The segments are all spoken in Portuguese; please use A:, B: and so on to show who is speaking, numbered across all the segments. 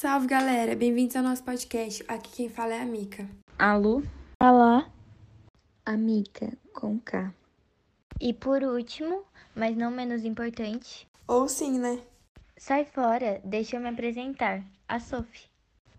A: Salve galera, bem-vindos ao nosso podcast. Aqui quem fala é a Mica.
B: Alô?
C: Olá,
D: Amica com K.
E: E por último, mas não menos importante,
A: Ou sim, né?
E: sai fora, deixa eu me apresentar, a Sophie.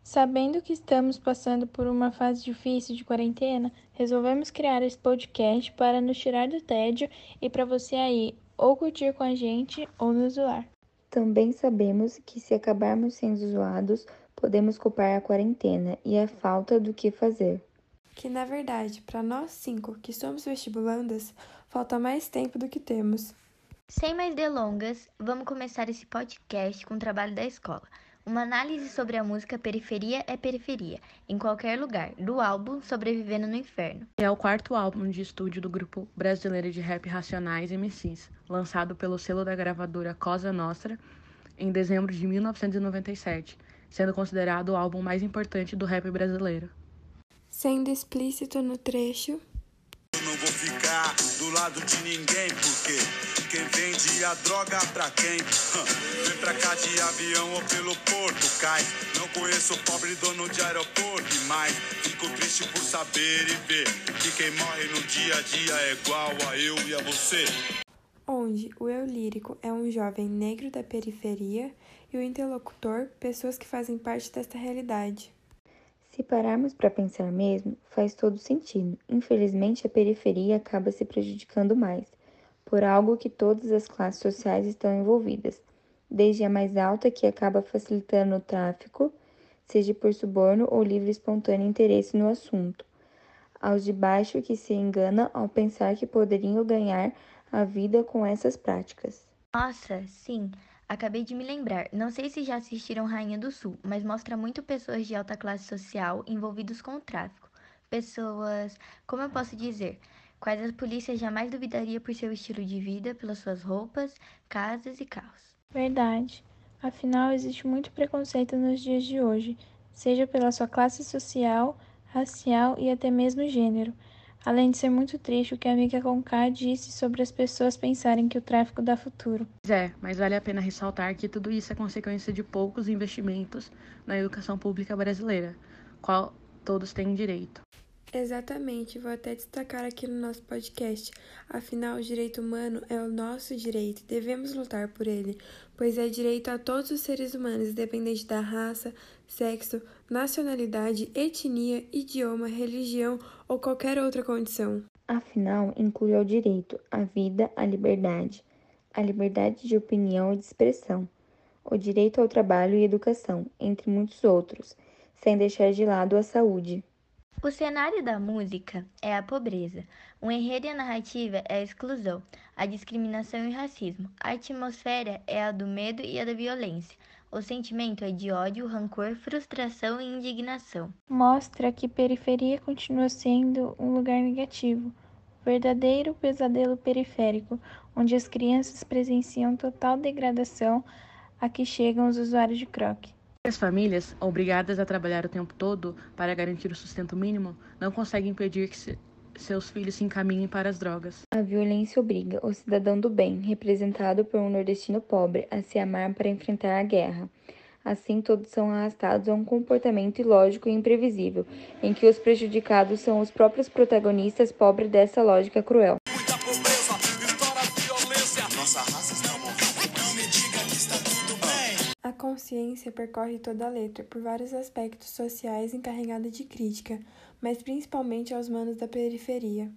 C: sabendo que estamos passando por uma fase difícil de quarentena, resolvemos criar esse podcast para nos tirar do tédio e para você aí ou curtir com a gente ou nos zoar.
D: Também sabemos que se acabarmos sendo zoados, podemos culpar a quarentena e a falta do que fazer.
A: Que na verdade, para nós cinco que somos vestibulandas, falta mais tempo do que temos.
E: Sem mais delongas, vamos começar esse podcast com o trabalho da escola. Uma análise sobre a música Periferia é Periferia, em qualquer lugar, do álbum Sobrevivendo no Inferno.
B: É o quarto álbum de estúdio do grupo brasileiro de rap Racionais MCs, lançado pelo selo da gravadora Cosa Nostra em dezembro de 1997, sendo considerado o álbum mais importante do rap brasileiro.
A: Sendo explícito no trecho,
F: não vou ficar do lado de ninguém, porque quem vende a droga pra quem? Vem pra cá de avião ou pelo porto, cai. Não conheço o pobre dono de aeroporto, mas fico triste por saber e ver que quem morre no dia a dia é igual a eu e a você.
A: onde o eu lírico é um jovem negro da periferia e o interlocutor, pessoas que fazem parte desta realidade.
D: Se pararmos para pensar mesmo, faz todo sentido. Infelizmente, a periferia acaba se prejudicando mais, por algo que todas as classes sociais estão envolvidas, desde a mais alta, que acaba facilitando o tráfico, seja por suborno ou livre e espontâneo interesse no assunto, aos de baixo, que se engana ao pensar que poderiam ganhar a vida com essas práticas.
E: Nossa, sim, acabei de me lembrar. Não sei se já assistiram Rainha do Sul, mas mostra muito pessoas de alta classe social envolvidos com o tráfico. Pessoas, como eu posso dizer, quais a polícia jamais duvidaria por seu estilo de vida, pelas suas roupas, casas e carros.
C: Verdade. Afinal, existe muito preconceito nos dias de hoje, seja pela sua classe social, racial e até mesmo gênero. Além de ser muito triste o que a amiga Conká disse sobre as pessoas pensarem que o tráfico dá futuro.
B: É, mas vale a pena ressaltar que tudo isso é consequência de poucos investimentos na educação pública brasileira, qual todos têm direito.
A: Exatamente, vou até destacar aqui no nosso podcast. Afinal, o direito humano é o nosso direito, devemos lutar por ele, pois é direito a todos os seres humanos, independente da raça, sexo, nacionalidade, etnia, idioma, religião ou qualquer outra condição.
D: Afinal, inclui ao direito à vida, à liberdade, à liberdade de opinião e de expressão, o direito ao trabalho e educação, entre muitos outros, sem deixar de lado a saúde.
E: O cenário da música é a pobreza. O enredo e a narrativa é a exclusão, a discriminação e o racismo. A atmosfera é a do medo e a da violência. O sentimento é de ódio, rancor, frustração e indignação.
C: Mostra que periferia continua sendo um lugar negativo, verdadeiro pesadelo periférico, onde as crianças presenciam total degradação a que chegam os usuários de croque.
B: As famílias, obrigadas a trabalhar o tempo todo para garantir o sustento mínimo, não conseguem impedir que se- seus filhos se encaminhem para as drogas.
D: A violência obriga o cidadão do bem, representado por um nordestino pobre, a se amar para enfrentar a guerra. Assim, todos são arrastados a um comportamento ilógico e imprevisível, em que os prejudicados são os próprios protagonistas pobres dessa lógica cruel.
F: Muita pobreza, estoura a violência. Nossa raça está morrendo, não me diga que está tudo bem.
A: A consciência percorre toda a letra por vários aspectos sociais encarregada de crítica, mas principalmente aos manos da periferia.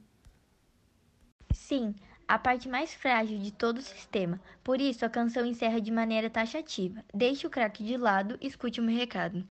E: Sim, a parte mais frágil de todo o sistema. Por isso, a canção encerra de maneira taxativa. Deixe o craque de lado, escute o meu recado.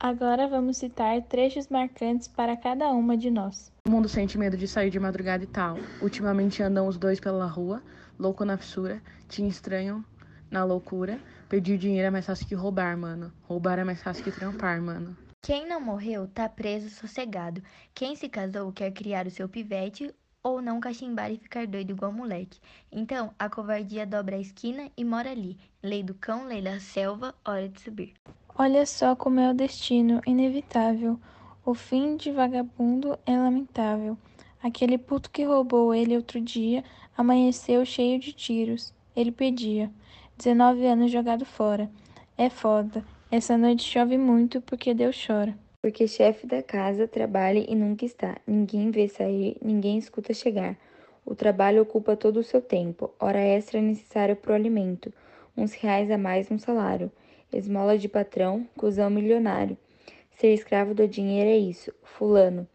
C: Agora vamos citar trechos marcantes para cada uma de nós.
B: O mundo sente medo de sair de madrugada e tal. Ultimamente andam os dois pela rua, louco na fissura, te estranham na loucura. Pedir dinheiro é mais fácil que roubar, mano. Roubar é mais fácil que trampar, mano.
E: Quem não morreu tá preso sossegado. Quem se casou quer criar o seu pivete ou não cachimbar e ficar doido igual moleque. Então, a covardia dobra a esquina e mora ali. Lei do cão, lei da selva, hora de subir.
C: Olha só como é o destino, inevitável. O fim de vagabundo é lamentável. Aquele puto que roubou ele outro dia amanheceu cheio de tiros. Ele pedia. 19 anos jogado fora. É foda. Essa noite chove muito porque Deus chora.
D: Porque chefe da casa trabalha e nunca está. Ninguém vê sair, ninguém escuta chegar. O trabalho ocupa todo o seu tempo. Hora extra necessária para o alimento. Uns reais a mais no salário. Esmola de patrão, cuzão milionário. Ser escravo do dinheiro é isso. Fulano.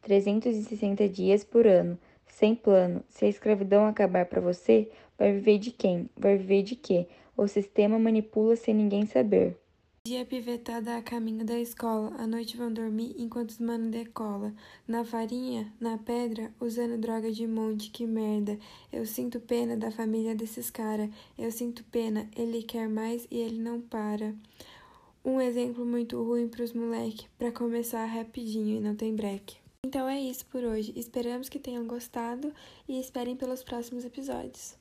D: 360 dias por ano. Sem plano. Se a escravidão acabar para você, vai viver de quem? Vai viver de quê? O sistema manipula sem ninguém saber.
A: Dia pivetada a caminho da escola, à noite vão dormir enquanto os mano decola. Na farinha, na pedra, usando droga de monte, que merda. Eu sinto pena da família desses cara. Eu sinto pena, ele quer mais e ele não para. Um exemplo muito ruim pros moleque, pra começar rapidinho e não tem break. Então é isso por hoje. Esperamos que tenham gostado e esperem pelos próximos episódios.